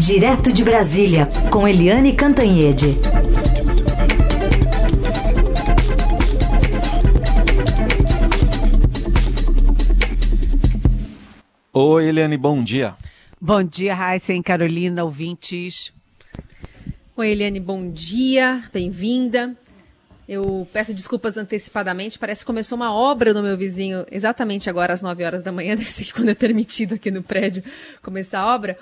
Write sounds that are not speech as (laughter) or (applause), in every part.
Direto de Brasília, com Eliane Cantanhede. Oi, Eliane, bom dia. Bom dia, Raíssa e Carolina, ouvintes. Oi, Eliane, bom dia, bem-vinda. Eu peço desculpas antecipadamente, parece que começou uma obra no meu vizinho exatamente agora às 9 horas da manhã, (laughs) deve ser que quando é permitido aqui no prédio começar a obra.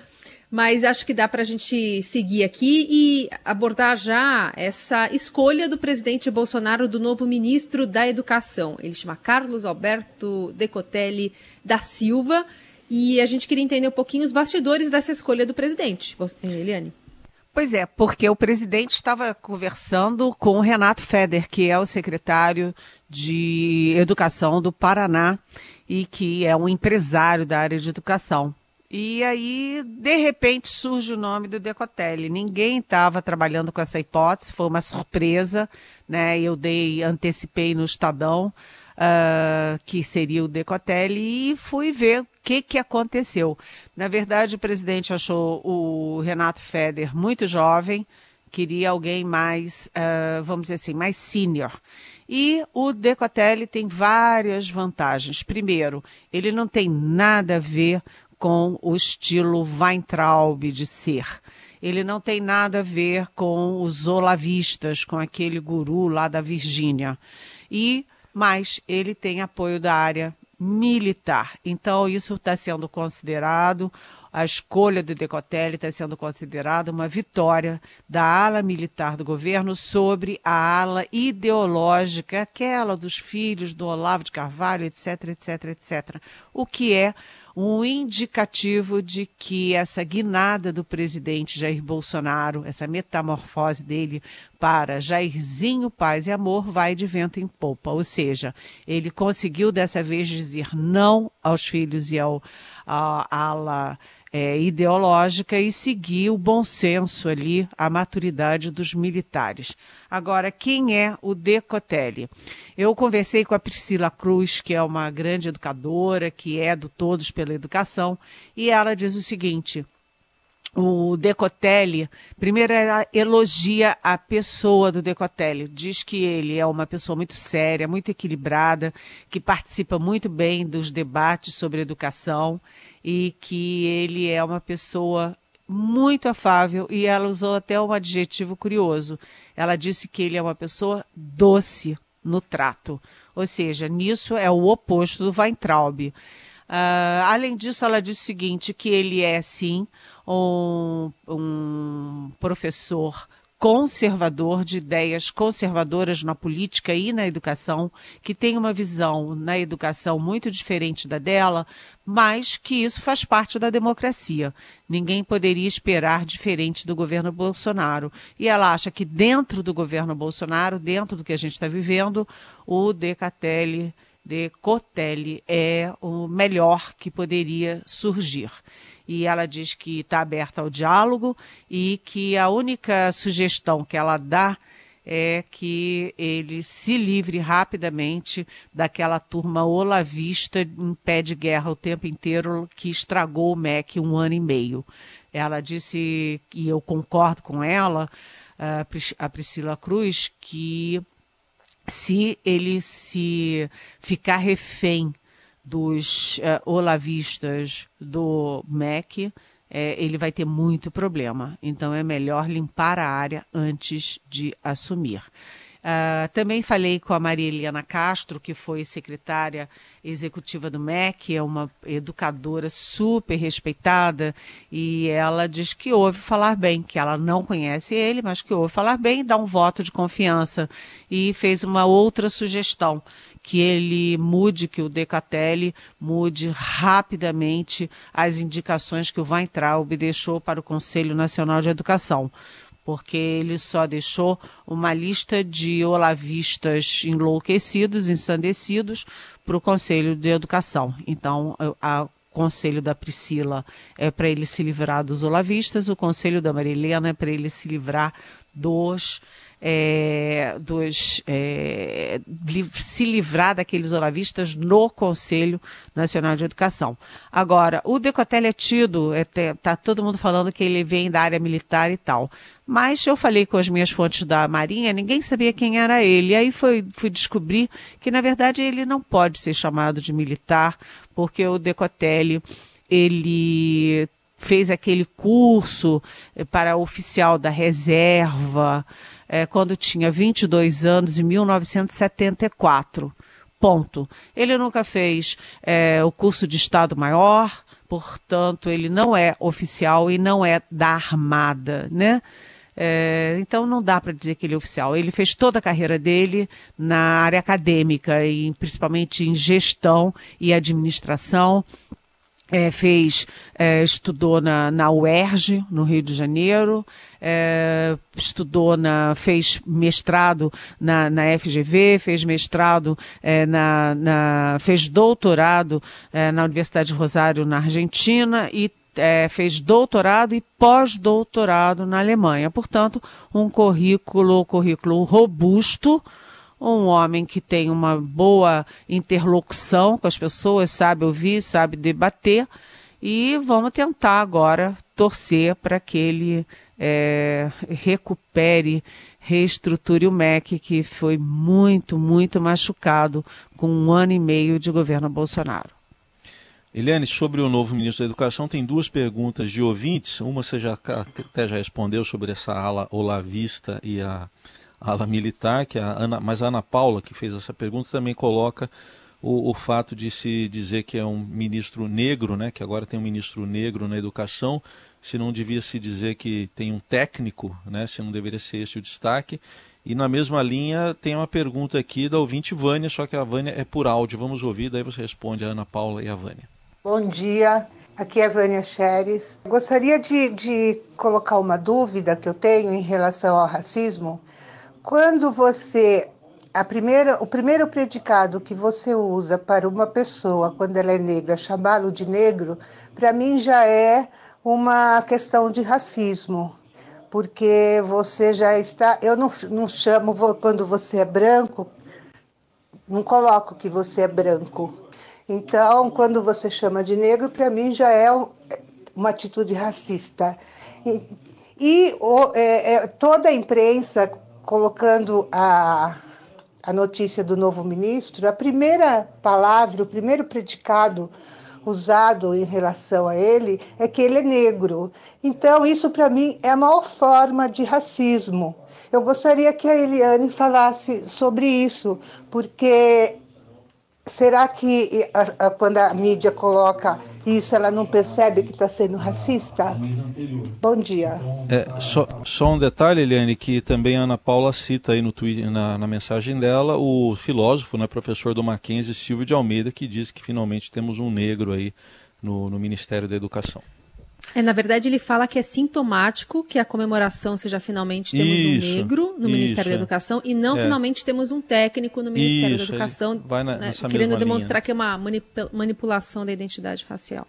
Mas acho que dá para a gente seguir aqui e abordar já essa escolha do presidente Bolsonaro do novo ministro da Educação. Ele chama Carlos Alberto Decotelli da Silva. E a gente queria entender um pouquinho os bastidores dessa escolha do presidente. Eliane. Pois é, porque o presidente estava conversando com o Renato Feder, que é o secretário de Educação do Paraná e que é um empresário da área de educação. E aí, de repente, surge o nome do Decotelli. Ninguém estava trabalhando com essa hipótese, foi uma surpresa, né? Eu dei, antecipei no Estadão uh, que seria o Decotelli, e fui ver o que, que aconteceu. Na verdade, o presidente achou o Renato Feder muito jovem, queria alguém mais, uh, vamos dizer assim, mais sênior. E o Decotelli tem várias vantagens. Primeiro, ele não tem nada a ver com o estilo Weintraub de ser. Ele não tem nada a ver com os olavistas, com aquele guru lá da Virgínia. E mas ele tem apoio da área militar. Então, isso está sendo considerado, a escolha do Decotelli está sendo considerada uma vitória da ala militar do governo sobre a ala ideológica, aquela dos filhos do Olavo de Carvalho, etc, etc, etc. O que é um indicativo de que essa guinada do presidente Jair Bolsonaro, essa metamorfose dele para Jairzinho Paz e Amor, vai de vento em popa. Ou seja, ele conseguiu dessa vez dizer não aos filhos e ao, à ala é, ideológica e seguir o bom senso ali, a maturidade dos militares. Agora, quem é o Decotelli? Eu conversei com a Priscila Cruz, que é uma grande educadora, que é do Todos pela Educação, e ela diz o seguinte: o Decotelli, primeiro ela elogia a pessoa do Decotelli, diz que ele é uma pessoa muito séria, muito equilibrada, que participa muito bem dos debates sobre educação e que ele é uma pessoa muito afável e ela usou até um adjetivo curioso. Ela disse que ele é uma pessoa doce no trato, ou seja, nisso é o oposto do Weintraub. Uh, além disso, ela disse o seguinte, que ele é, sim, um, um professor conservador, de ideias conservadoras na política e na educação, que tem uma visão na educação muito diferente da dela, mas que isso faz parte da democracia. Ninguém poderia esperar diferente do governo Bolsonaro. E ela acha que dentro do governo Bolsonaro, dentro do que a gente está vivendo, o Decatelli de Cotelli é o melhor que poderia surgir e ela diz que está aberta ao diálogo e que a única sugestão que ela dá é que ele se livre rapidamente daquela turma olavista em pé de guerra o tempo inteiro que estragou o MEC um ano e meio. Ela disse, e eu concordo com ela, a Priscila Cruz, que se ele se ficar refém dos uh, olavistas do MEC, é, ele vai ter muito problema. Então é melhor limpar a área antes de assumir. Uh, também falei com a Maria Helena Castro, que foi secretária executiva do MEC, é uma educadora super respeitada, e ela diz que ouve falar bem, que ela não conhece ele, mas que ouve falar bem dá um voto de confiança. E fez uma outra sugestão, que ele mude, que o Decatelli mude rapidamente as indicações que o Weintraub deixou para o Conselho Nacional de Educação porque ele só deixou uma lista de olavistas enlouquecidos, ensandecidos, para o Conselho de Educação. Então, o conselho da Priscila é para ele se livrar dos olavistas, o conselho da Marilena é para ele se livrar dos é, dos, é, se livrar daqueles olavistas no Conselho Nacional de Educação. Agora, o Decotelli é tido, está é, tá todo mundo falando que ele vem da área militar e tal. Mas eu falei com as minhas fontes da Marinha, ninguém sabia quem era ele. E aí foi, fui descobrir que, na verdade, ele não pode ser chamado de militar, porque o Decotelli ele fez aquele curso eh, para oficial da reserva é, quando tinha 22 anos, em 1974. Ponto. Ele nunca fez é, o curso de Estado Maior, portanto, ele não é oficial e não é da Armada, né? É, então não dá para dizer que ele é oficial. Ele fez toda a carreira dele na área acadêmica, e principalmente em gestão e administração. É, fez, é, estudou na, na UERJ, no Rio de Janeiro, é, estudou na, fez mestrado na, na FGV, fez mestrado é, na, na, fez doutorado é, na Universidade de Rosário, na Argentina, e é, fez doutorado e pós-doutorado na Alemanha. Portanto, um currículo, currículo robusto, um homem que tem uma boa interlocução com as pessoas, sabe ouvir, sabe debater, e vamos tentar agora torcer para que ele é, recupere, reestruture o MEC, que foi muito, muito machucado com um ano e meio de governo Bolsonaro. Eliane, sobre o novo ministro da Educação, tem duas perguntas de ouvintes. Uma você já até já respondeu sobre essa ala olavista e a ala militar, que a Ana, mas a Ana Paula, que fez essa pergunta, também coloca o, o, fato de se dizer que é um ministro negro, né, que agora tem um ministro negro na educação, se não devia se dizer que tem um técnico, né, se não deveria ser esse o destaque. E na mesma linha tem uma pergunta aqui da ouvinte Vânia, só que a Vânia é por áudio. Vamos ouvir, daí você responde a Ana Paula e a Vânia. Bom dia, aqui é a Vânia Xeres. Gostaria de, de colocar uma dúvida que eu tenho em relação ao racismo. Quando você a primeira, o primeiro predicado que você usa para uma pessoa quando ela é negra, chamá-lo de negro, para mim já é uma questão de racismo, porque você já está. Eu não, não chamo quando você é branco, não coloco que você é branco. Então, quando você chama de negro, para mim já é uma atitude racista. E, e o, é, é, toda a imprensa colocando a, a notícia do novo ministro, a primeira palavra, o primeiro predicado usado em relação a ele é que ele é negro. Então, isso para mim é a maior forma de racismo. Eu gostaria que a Eliane falasse sobre isso, porque será que a, a, quando a mídia coloca isso, ela não percebe que está sendo racista? Bom dia. É, só, só, um detalhe, Eliane, que também a Ana Paula cita aí no Twitter, na, na mensagem dela, o filósofo, né, professor do Mackenzie, Silvio de Almeida, que diz que finalmente temos um negro aí no, no Ministério da Educação. É, na verdade, ele fala que é sintomático que a comemoração seja finalmente temos isso, um negro no isso, Ministério é. da Educação e não é. finalmente temos um técnico no Ministério isso, da Educação, na, né, querendo demonstrar linha. que é uma manipulação da identidade racial.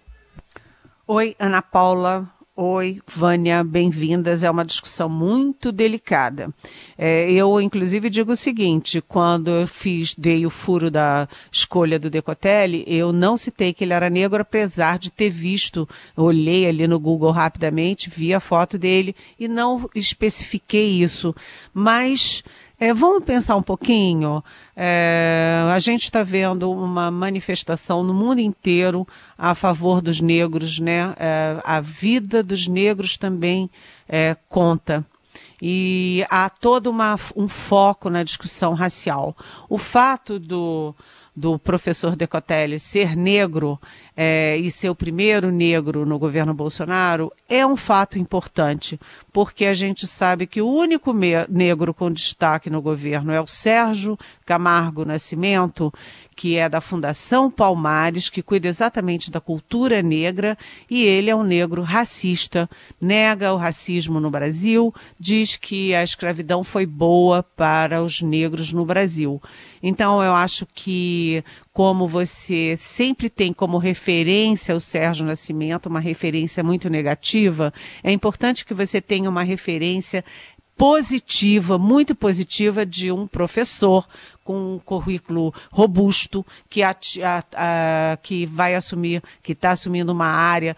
Oi, Ana Paula. Oi, Vânia, bem-vindas. É uma discussão muito delicada. É, eu, inclusive, digo o seguinte: quando eu fiz, dei o furo da escolha do Decotelli, eu não citei que ele era negro, apesar de ter visto, olhei ali no Google rapidamente, vi a foto dele e não especifiquei isso. Mas é, vamos pensar um pouquinho. É, a gente está vendo uma manifestação no mundo inteiro a favor dos negros, né? É, a vida dos negros também é, conta. E há todo uma, um foco na discussão racial. O fato do, do professor Decotelli ser negro é, e ser o primeiro negro no governo Bolsonaro é um fato importante, porque a gente sabe que o único negro com destaque no governo é o Sérgio Camargo Nascimento, que é da Fundação Palmares, que cuida exatamente da cultura negra, e ele é um negro racista, nega o racismo no Brasil, diz que a escravidão foi boa para os negros no Brasil. Então, eu acho que, como você sempre tem como referência o Sérgio Nascimento, uma referência muito negativa, é importante que você tenha uma referência positiva, muito positiva, de um professor com um currículo robusto que, a, a, que vai assumir, que está assumindo uma área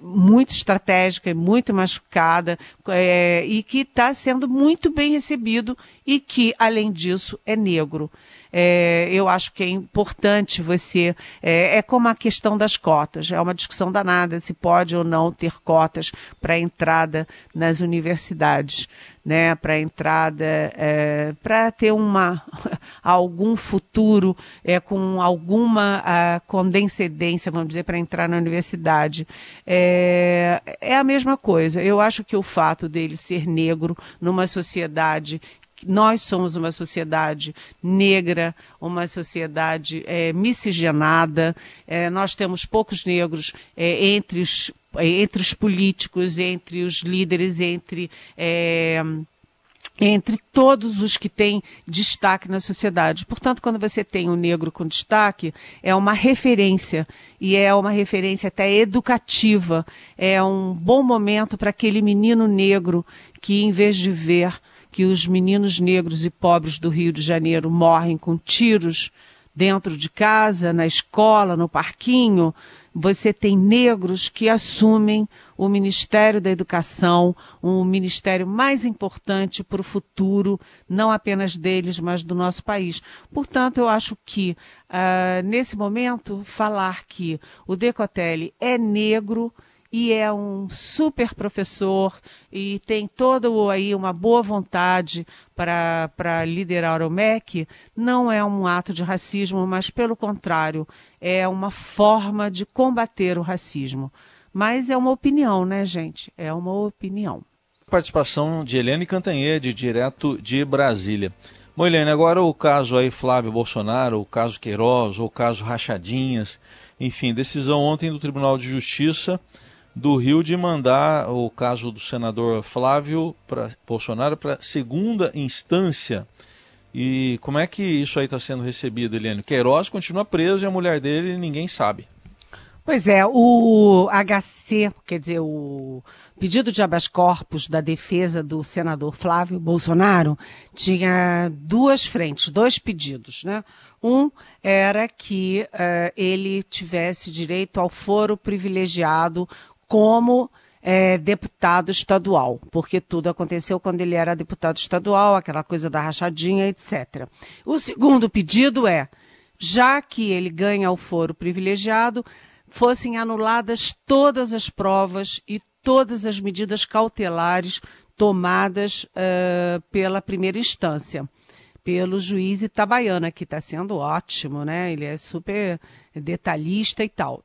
muito estratégica e muito machucada é, e que está sendo muito bem recebido e que, além disso, é negro. É, eu acho que é importante você. É, é, como a questão das cotas, é uma discussão danada se pode ou não ter cotas para entrada nas universidades. Né, para entrada, é, para ter uma, (laughs) algum futuro é, com alguma a, condescendência, vamos dizer, para entrar na universidade. É, é a mesma coisa. Eu acho que o fato dele ser negro numa sociedade nós somos uma sociedade negra, uma sociedade é, miscigenada, é, nós temos poucos negros é, entre, os, é, entre os políticos, entre os líderes, entre é, entre todos os que têm destaque na sociedade. Portanto, quando você tem um negro com destaque, é uma referência e é uma referência até educativa. É um bom momento para aquele menino negro que, em vez de ver que os meninos negros e pobres do Rio de Janeiro morrem com tiros dentro de casa, na escola, no parquinho, você tem negros que assumem o Ministério da Educação, um ministério mais importante para o futuro, não apenas deles, mas do nosso país. Portanto, eu acho que, uh, nesse momento, falar que o Decotelli é negro e é um super professor e tem toda aí uma boa vontade para liderar o MEC, não é um ato de racismo, mas pelo contrário, é uma forma de combater o racismo. Mas é uma opinião, né, gente? É uma opinião. Participação de Helene Cantanhede, direto de Brasília. Bom, Helene, agora o caso aí Flávio Bolsonaro, o caso Queiroz, o caso Rachadinhas, enfim, decisão ontem do Tribunal de Justiça do Rio de mandar o caso do senador Flávio pra, Bolsonaro para segunda instância. E como é que isso aí está sendo recebido, Eliane? Queiroz continua preso e a mulher dele ninguém sabe. Pois é, o HC, quer dizer, o pedido de habeas corpus da defesa do senador Flávio Bolsonaro tinha duas frentes, dois pedidos, né? Um era que uh, ele tivesse direito ao foro privilegiado como é, deputado estadual, porque tudo aconteceu quando ele era deputado estadual, aquela coisa da rachadinha, etc. O segundo pedido é, já que ele ganha o foro privilegiado, fossem anuladas todas as provas e todas as medidas cautelares tomadas uh, pela primeira instância, pelo juiz Itabaiana, que está sendo ótimo, né? Ele é super detalhista e tal.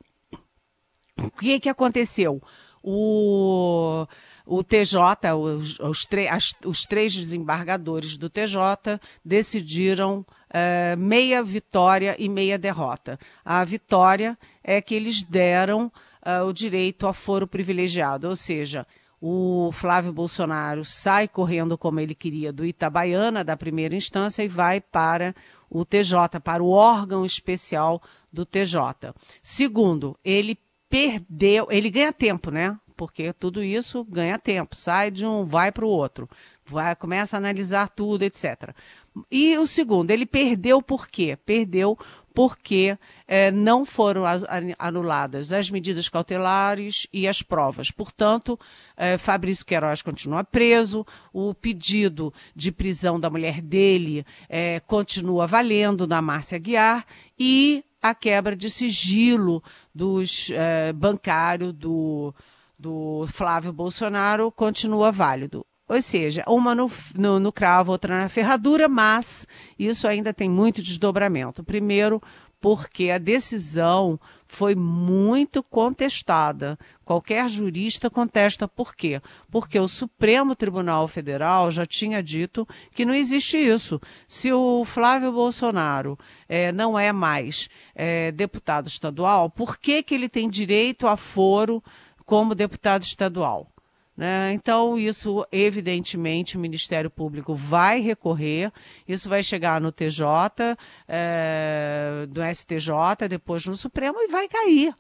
O que, que aconteceu? O, o TJ, os, os, as, os três desembargadores do TJ decidiram uh, meia vitória e meia derrota. A vitória é que eles deram uh, o direito a foro privilegiado, ou seja, o Flávio Bolsonaro sai correndo como ele queria do Itabaiana, da primeira instância, e vai para o TJ, para o órgão especial do TJ. Segundo, ele perdeu, ele ganha tempo, né? Porque tudo isso ganha tempo, sai de um, vai para o outro, vai, começa a analisar tudo, etc. E o segundo, ele perdeu por quê? Perdeu porque eh, não foram anuladas as medidas cautelares e as provas. Portanto, eh, Fabrício Queiroz continua preso, o pedido de prisão da mulher dele eh, continua valendo na Márcia Guiar e a quebra de sigilo dos eh, bancário do, do Flávio Bolsonaro continua válido. Ou seja, uma no, no, no cravo, outra na ferradura, mas isso ainda tem muito desdobramento. Primeiro, porque a decisão foi muito contestada. Qualquer jurista contesta por quê? Porque o Supremo Tribunal Federal já tinha dito que não existe isso. Se o Flávio Bolsonaro é, não é mais é, deputado estadual, por que, que ele tem direito a foro como deputado estadual? Né? Então, isso, evidentemente, o Ministério Público vai recorrer, isso vai chegar no TJ, é, do STJ, depois no Supremo e vai cair.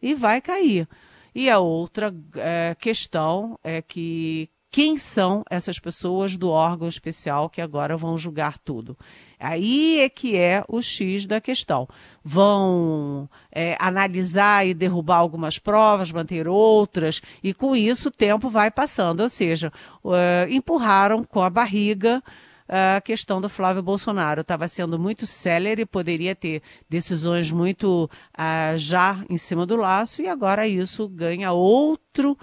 E vai cair. E a outra é, questão é que quem são essas pessoas do órgão especial que agora vão julgar tudo. Aí é que é o X da questão. Vão é, analisar e derrubar algumas provas, manter outras, e com isso o tempo vai passando. Ou seja, uh, empurraram com a barriga a questão do Flávio Bolsonaro. Estava sendo muito célere, poderia ter decisões muito uh, já em cima do laço, e agora isso ganha outro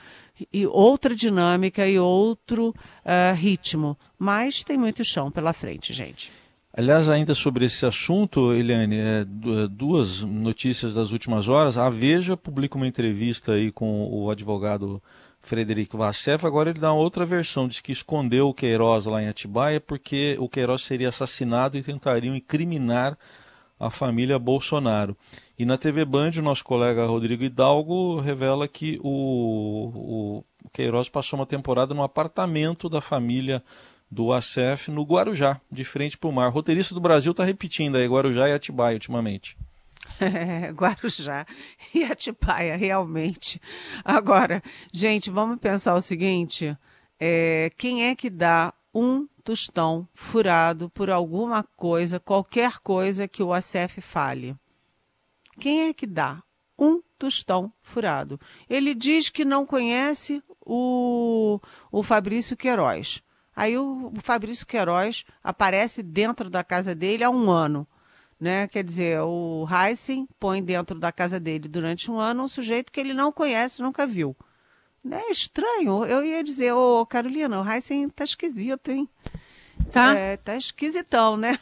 e outra dinâmica e outro uh, ritmo. Mas tem muito chão pela frente, gente. Aliás, ainda sobre esse assunto, Eliane, é, duas notícias das últimas horas. A Veja publica uma entrevista aí com o advogado Frederico Vassef. Agora ele dá outra versão, diz que escondeu o Queiroz lá em Atibaia porque o Queiroz seria assassinado e tentariam incriminar a família Bolsonaro. E na TV Band, o nosso colega Rodrigo Hidalgo revela que o, o Queiroz passou uma temporada no apartamento da família do ACF no Guarujá, de frente para o mar. Roteirista do Brasil está repetindo aí Guarujá e Atibaia ultimamente. É, (laughs) Guarujá e Atibaia, realmente. Agora, gente, vamos pensar o seguinte: é, quem é que dá um tostão furado por alguma coisa, qualquer coisa que o ACF fale? Quem é que dá um tostão furado? Ele diz que não conhece o, o Fabrício Queiroz. Aí o, Fabrício Queiroz aparece dentro da casa dele há um ano. Né? Quer dizer, o Heisen põe dentro da casa dele durante um ano um sujeito que ele não conhece, nunca viu. É estranho. Eu ia dizer, ô Carolina, o Heisen tá esquisito, hein? Tá. É, tá esquisitão, né?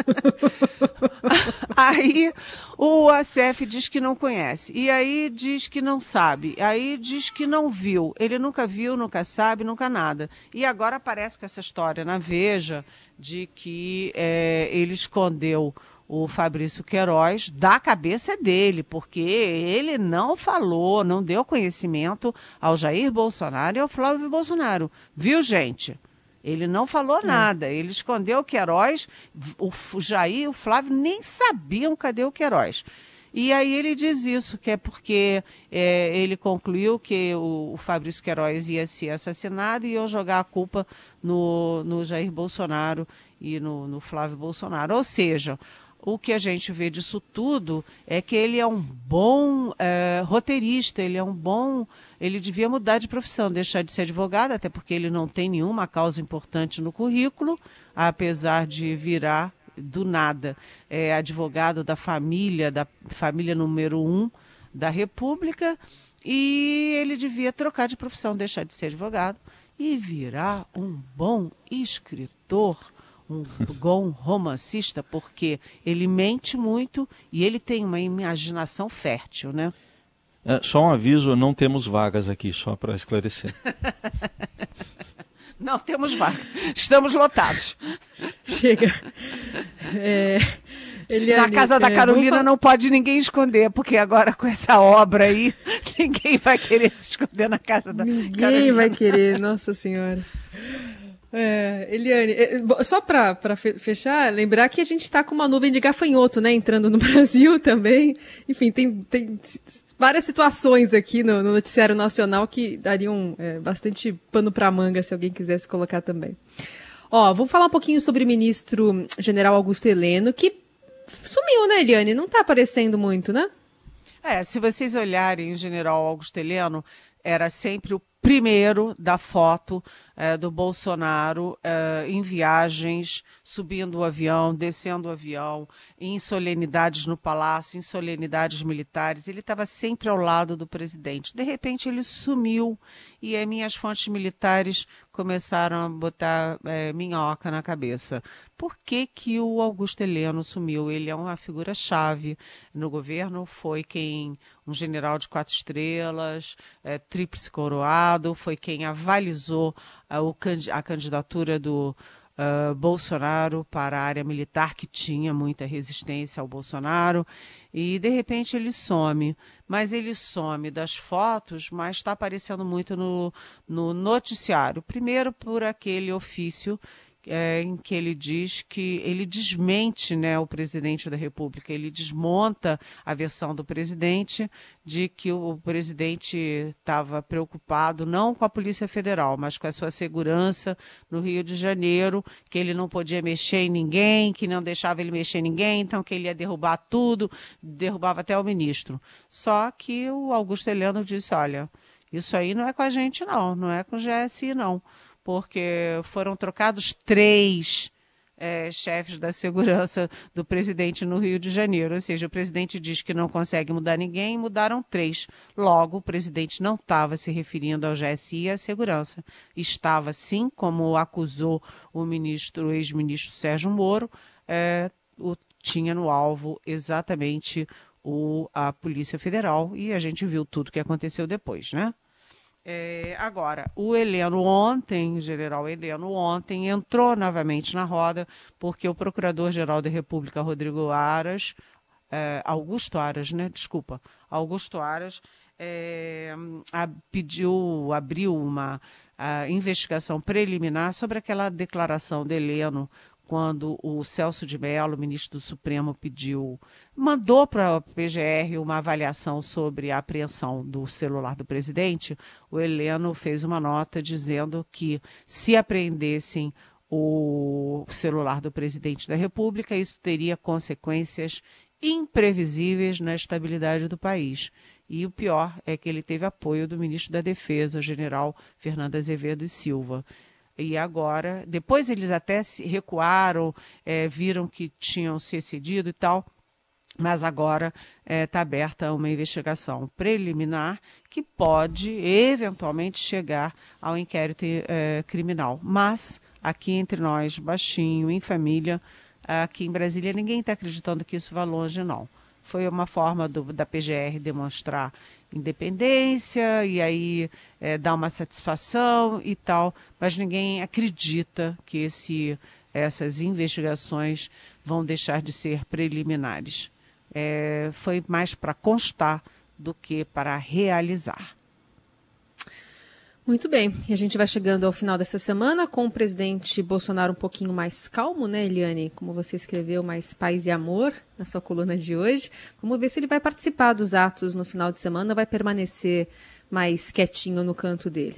(laughs) aí o ACF diz que não conhece. E aí diz que não sabe. Aí diz que não viu. Ele nunca viu, nunca sabe, nunca nada. E agora aparece com essa história na Veja de que é, ele escondeu o Fabrício Queiroz da cabeça dele, porque ele não falou, não deu conhecimento ao Jair Bolsonaro e ao Flávio Bolsonaro. Viu, gente? Ele não falou é. nada, ele escondeu o Queiroz, o Jair e o Flávio nem sabiam cadê o Queiroz. E aí ele diz isso, que é porque é, ele concluiu que o, o, Fabrício Queiroz ia ser assassinado e iam jogar a culpa no, no Jair Bolsonaro e no, no Flávio Bolsonaro. Ou seja, o que a gente vê disso tudo é que ele é um bom é, roteirista, ele é um bom. Ele devia mudar de profissão, deixar de ser advogado, até porque ele não tem nenhuma causa importante no currículo, apesar de virar do nada é, advogado da família, da família número um da República, e ele devia trocar de profissão, deixar de ser advogado e virar um bom escritor um bom romancista, porque ele mente muito e ele tem uma imaginação fértil, né? É, só um aviso, não temos vagas aqui, só para esclarecer. (laughs) não temos vagas, estamos lotados. Chega. É... Eliane, Na casa da é, Carolina não pode ninguém esconder, porque agora com essa obra aí, (laughs) ninguém vai querer se esconder na casa da ninguém Carolina. Ninguém vai querer, nossa senhora. É, Eliane, é, só para fechar, lembrar que a gente está com uma nuvem de gafanhoto, né, entrando no (laughs) Brasil também. Enfim, tem, tem várias situações aqui no, no noticiário nacional que dariam é, bastante pano para manga se alguém quisesse colocar também. Ó, vou falar um pouquinho sobre o ministro general Augusto Heleno, que sumiu, né, Eliane? Não está aparecendo muito, né? É, se vocês olharem o general Augusto Heleno, era sempre o primeiro da foto é, do Bolsonaro é, em viagens, subindo o avião, descendo o avião, em solenidades no palácio, em solenidades militares. Ele estava sempre ao lado do presidente. De repente, ele sumiu e as minhas fontes militares começaram a botar é, minhoca na cabeça. Por que, que o Augusto Heleno sumiu? Ele é uma figura-chave no governo, foi quem, um general de quatro estrelas, é, tríplice coroado, foi quem avalizou a, a candidatura do uh, Bolsonaro para a área militar, que tinha muita resistência ao Bolsonaro, e de repente ele some. Mas ele some das fotos, mas está aparecendo muito no, no noticiário. Primeiro por aquele ofício é, em que ele diz que ele desmente né, o presidente da República, ele desmonta a versão do presidente de que o presidente estava preocupado não com a Polícia Federal, mas com a sua segurança no Rio de Janeiro, que ele não podia mexer em ninguém, que não deixava ele mexer em ninguém, então que ele ia derrubar tudo, derrubava até o ministro. Só que o Augusto Heleno disse: olha, isso aí não é com a gente, não, não é com o GSI, não porque foram trocados três é, chefes da segurança do presidente no Rio de Janeiro. Ou seja, o presidente diz que não consegue mudar ninguém, mudaram três. Logo, o presidente não estava se referindo ao GSI e à segurança. Estava, sim, como acusou o ministro, ex-ministro Sérgio Moro, é, o, tinha no alvo exatamente o, a Polícia Federal e a gente viu tudo o que aconteceu depois, né? É, agora, o Heleno ontem, general Heleno ontem, entrou novamente na roda, porque o Procurador-Geral da República, Rodrigo Aras, é, Augusto Aras, né? Desculpa, Augusto Aras, é, a, pediu, abriu uma investigação preliminar sobre aquela declaração de Heleno quando o Celso de Mello, ministro do Supremo, pediu, mandou para a PGR uma avaliação sobre a apreensão do celular do presidente, o Heleno fez uma nota dizendo que se apreendessem o celular do presidente da República, isso teria consequências imprevisíveis na estabilidade do país. E o pior é que ele teve apoio do ministro da Defesa, general Fernando Azevedo e Silva. E agora, depois eles até se recuaram, é, viram que tinham se excedido e tal, mas agora está é, tá aberta uma investigação preliminar que pode eventualmente chegar ao inquérito é, criminal. Mas aqui entre nós, baixinho, em família, aqui em Brasília, ninguém está acreditando que isso vá longe, não. Foi uma forma do, da PGR demonstrar independência e aí é, dar uma satisfação e tal, mas ninguém acredita que esse, essas investigações vão deixar de ser preliminares. É, foi mais para constar do que para realizar. Muito bem, e a gente vai chegando ao final dessa semana com o presidente Bolsonaro um pouquinho mais calmo, né, Eliane? Como você escreveu, mais paz e amor na sua coluna de hoje. Vamos ver se ele vai participar dos atos no final de semana ou vai permanecer mais quietinho no canto dele.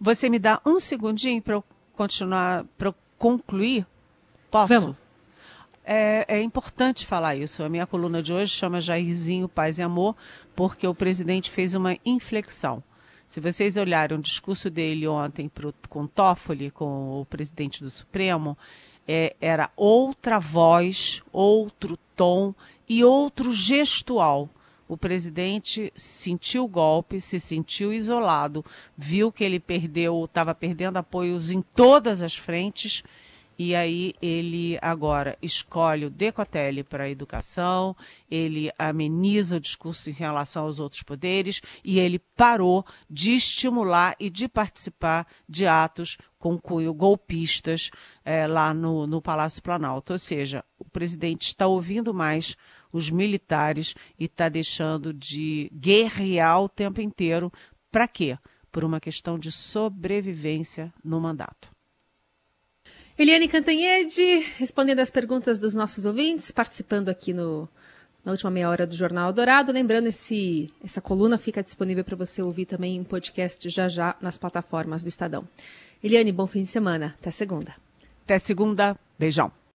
Você me dá um segundinho para eu continuar, para eu concluir? Posso? Vamos. É, é, importante falar isso. A minha coluna de hoje chama Jairzinho Paz e Amor, porque o presidente fez uma inflexão. Se vocês olharem o discurso dele ontem pro, com Toffoli, com o presidente do Supremo, é, era outra voz, outro tom e outro gestual. O presidente sentiu o golpe, se sentiu isolado, viu que ele perdeu, estava perdendo apoios em todas as frentes e aí ele agora escolhe o Decotelli para a educação, ele ameniza o discurso em relação aos outros poderes e ele parou de estimular e de participar de atos com cunho golpistas é, lá no, no Palácio Planalto. Ou seja, o presidente está ouvindo mais os militares e está deixando de guerrear o tempo inteiro. Para quê? Por uma questão de sobrevivência no mandato. Eliane Cantanhede, respondendo as perguntas dos nossos ouvintes, participando aqui no, na última meia hora do Jornal Dourado. Lembrando, esse, essa coluna fica disponível para você ouvir também em podcast já já nas plataformas do Estadão. Eliane, bom fim de semana. Até segunda. Até segunda. Beijão.